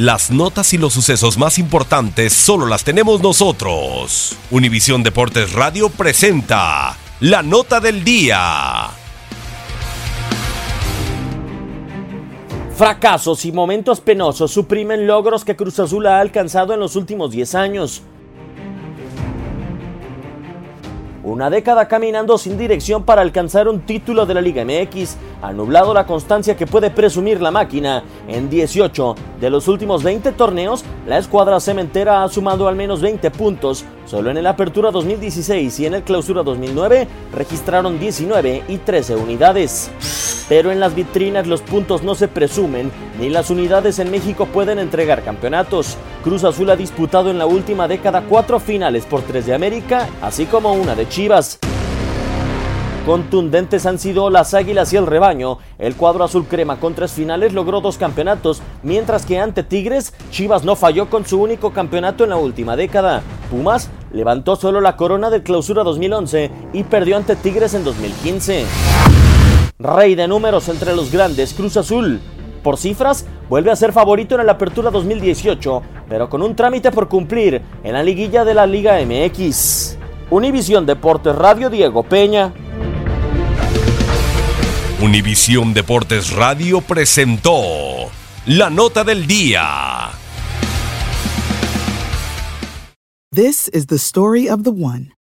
Las notas y los sucesos más importantes solo las tenemos nosotros. Univisión Deportes Radio presenta la nota del día. Fracasos y momentos penosos suprimen logros que Cruz Azul ha alcanzado en los últimos 10 años. Una década caminando sin dirección para alcanzar un título de la Liga MX ha nublado la constancia que puede presumir la máquina. En 18 de los últimos 20 torneos, la escuadra cementera ha sumado al menos 20 puntos. Solo en el Apertura 2016 y en el Clausura 2009 registraron 19 y 13 unidades. Pero en las vitrinas los puntos no se presumen, ni las unidades en México pueden entregar campeonatos. Cruz Azul ha disputado en la última década cuatro finales por tres de América, así como una de Chivas. Contundentes han sido las Águilas y el rebaño. El cuadro azul crema con tres finales logró dos campeonatos, mientras que ante Tigres, Chivas no falló con su único campeonato en la última década. Pumas levantó solo la corona del clausura 2011 y perdió ante Tigres en 2015. Rey de números entre los grandes, Cruz Azul. Por cifras, vuelve a ser favorito en la Apertura 2018, pero con un trámite por cumplir en la liguilla de la Liga MX. Univisión Deportes Radio Diego Peña. Univisión Deportes Radio presentó la nota del día. This is the story of the one.